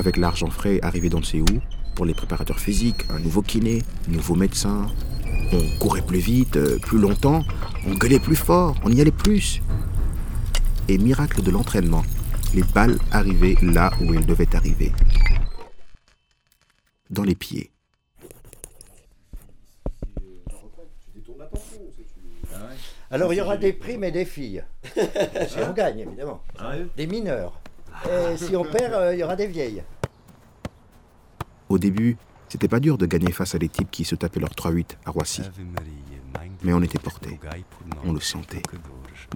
Avec l'argent frais arrivé dans le où pour les préparateurs physiques, un nouveau kiné, un nouveau médecin. On courait plus vite, euh, plus longtemps, on gueulait plus fort, on y allait plus. Et miracle de l'entraînement, les balles arrivaient là où elles devaient arriver. Dans les pieds. Alors il y aura des primes et des filles. si on gagne, évidemment. Des mineurs. Et si on perd, euh, il y aura des vieilles. Au début, c'était pas dur de gagner face à des types qui se tapaient leur 3-8 à Roissy. Mais on était portés. On le sentait.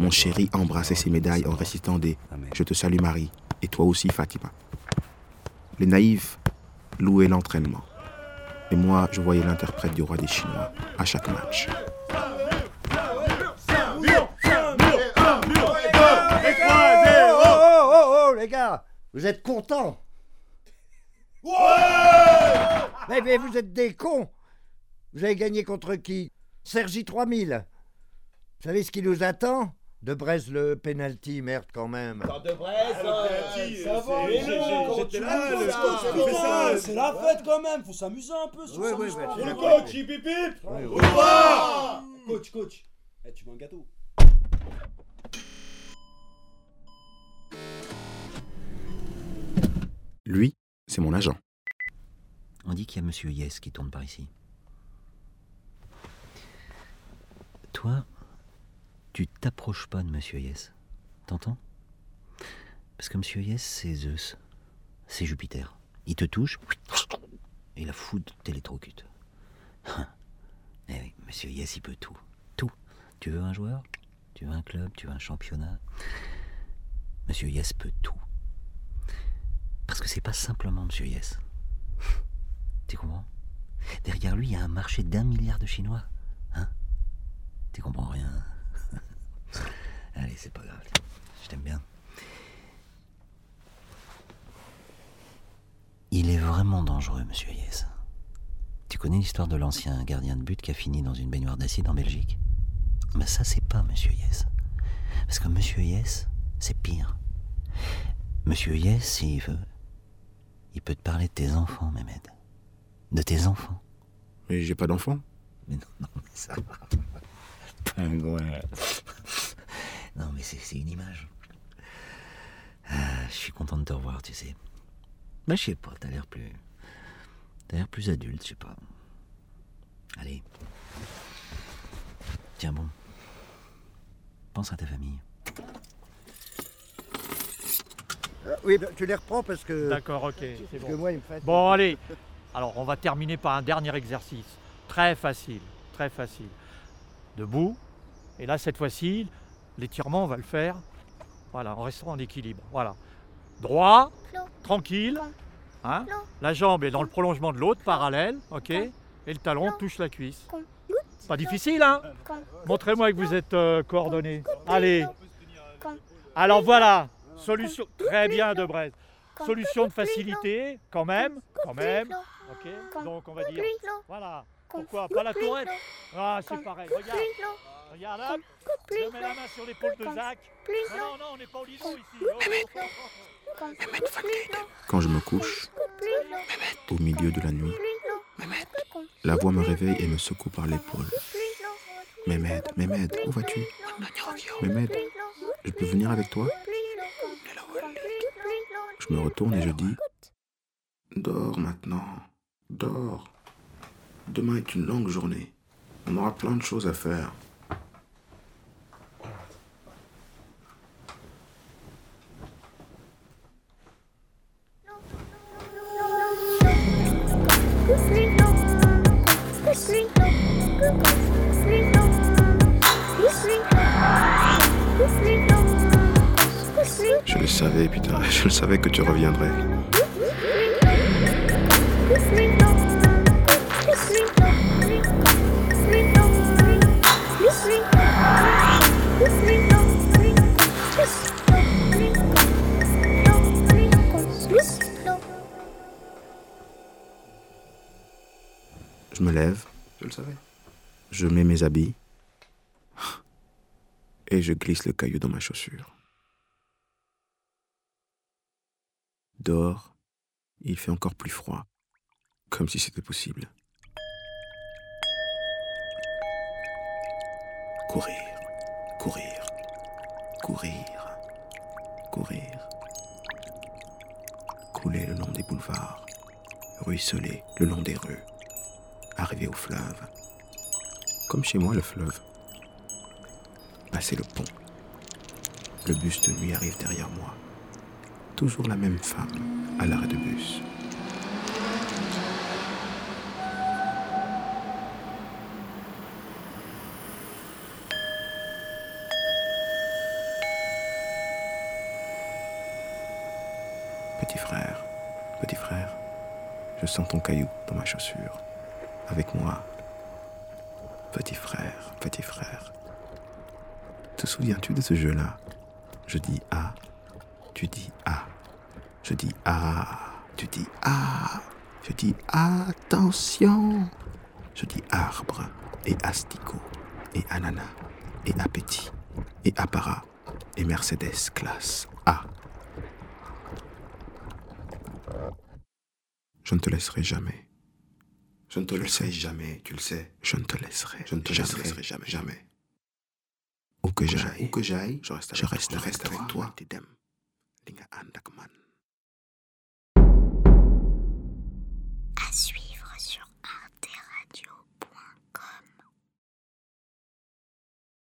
Mon chéri embrassait ses médailles en récitant des Je te salue Marie et toi aussi Fatima. Les naïfs louaient l'entraînement. Et moi, je voyais l'interprète du roi des Chinois à chaque match. Vous êtes contents mais, mais vous êtes des cons. Vous avez gagné contre qui? Sergi 3000 Vous savez ce qui nous attend? De Brest le penalty, merde quand même. de Brest, ça va, c'est la fête quand même, faut s'amuser un peu sur Oui, oui, oui, Le coach, hip hip hip Coach, coach, eh, tu veux un gâteau c'est mon agent. On dit qu'il y a Monsieur Yes qui tourne par ici. Toi, tu t'approches pas de Monsieur Yes. T'entends? Parce que Monsieur Yes, c'est Zeus. C'est Jupiter. Il te touche, et la foudre t'électrocute. Eh oui, Monsieur Yes, il peut tout. Tout. Tu veux un joueur? Tu veux un club? Tu veux un championnat? Monsieur Yes peut tout. Parce que c'est pas simplement Monsieur Yes. Tu comprends? Derrière lui, il y a un marché d'un milliard de Chinois. Hein? Tu comprends rien? Allez, c'est pas grave. Je t'aime bien. Il est vraiment dangereux, monsieur Yes. Tu connais l'histoire de l'ancien gardien de but qui a fini dans une baignoire d'acide en Belgique? Ben ça, c'est pas monsieur Yes. Parce que monsieur Yes, c'est pire. Monsieur Yes, s'il veut, il peut te parler de tes enfants, Mehmed. De tes enfants. Mais j'ai pas d'enfant. Mais non, non, mais ça va. Pingouin. Non, mais c'est c'est une image. Ah, je suis content de te revoir, tu sais. Mais je sais pas, t'as l'air plus. T'as l'air plus adulte, je sais pas. Allez. Tiens bon. Pense à ta famille. Euh, oui, bah, tu les reprends parce que, D'accord, ok, c'est que bon. moi, il me fait. Bon, allez. Alors, on va terminer par un dernier exercice. Très facile, très facile. Debout. Et là, cette fois-ci, l'étirement, on va le faire. Voilà, en restant en équilibre. Voilà. Droit, tranquille. Hein la jambe est dans le prolongement de l'autre, parallèle, ok Et le talon touche la cuisse. Pas difficile, hein Montrez-moi que vous êtes euh, coordonnés. Allez. Alors voilà, solution. Très bien, de Brest. Solution de facilité, quand même, quand même. Ok Donc on va dire. Voilà. Pourquoi Pas la tourette Ah, c'est pareil. Regarde. Regarde là. Je mets la main sur l'épaule de Zach. Non, non, non, on n'est pas au lido ici. Oh. Quand je me couche, au milieu de la nuit, la voix me réveille et me secoue par l'épaule. Mehmed, Mehmed, où vas-tu? Mehmed, je peux venir avec toi? Je me retourne et je dis Dors maintenant, dors. Demain est une longue journée. On aura plein de choses à faire. Je le savais, putain, je le savais que tu reviendrais. Je me lève. Je le savais. Je mets mes habits. Et je glisse le caillou dans ma chaussure. Dors Il fait encore plus froid, comme si c'était possible. Courir, courir, courir, courir. Couler le long des boulevards, ruisseler le long des rues, arriver au fleuve. Comme chez moi, le fleuve. Passer le pont. Le bus de nuit arrive derrière moi. Toujours la même femme à l'arrêt de bus. Petit frère, petit frère, je sens ton caillou dans ma chaussure. Avec moi. Petit frère, petit frère. Te souviens-tu de ce jeu-là? Je dis A, tu dis A. Je dis A, tu dis A. Je dis attention. Je dis arbre et asticot et ananas et appétit et apparat et Mercedes classe A. Je ne te laisserai jamais. Je ne te laisserai jamais, tu le sais. Je ne te laisserai. Je ne te jamais, laisserai jamais, jamais. Où que j'aille, où que j'aille, je reste avec, je reste avec toi. toi. tinggal Anda Keman.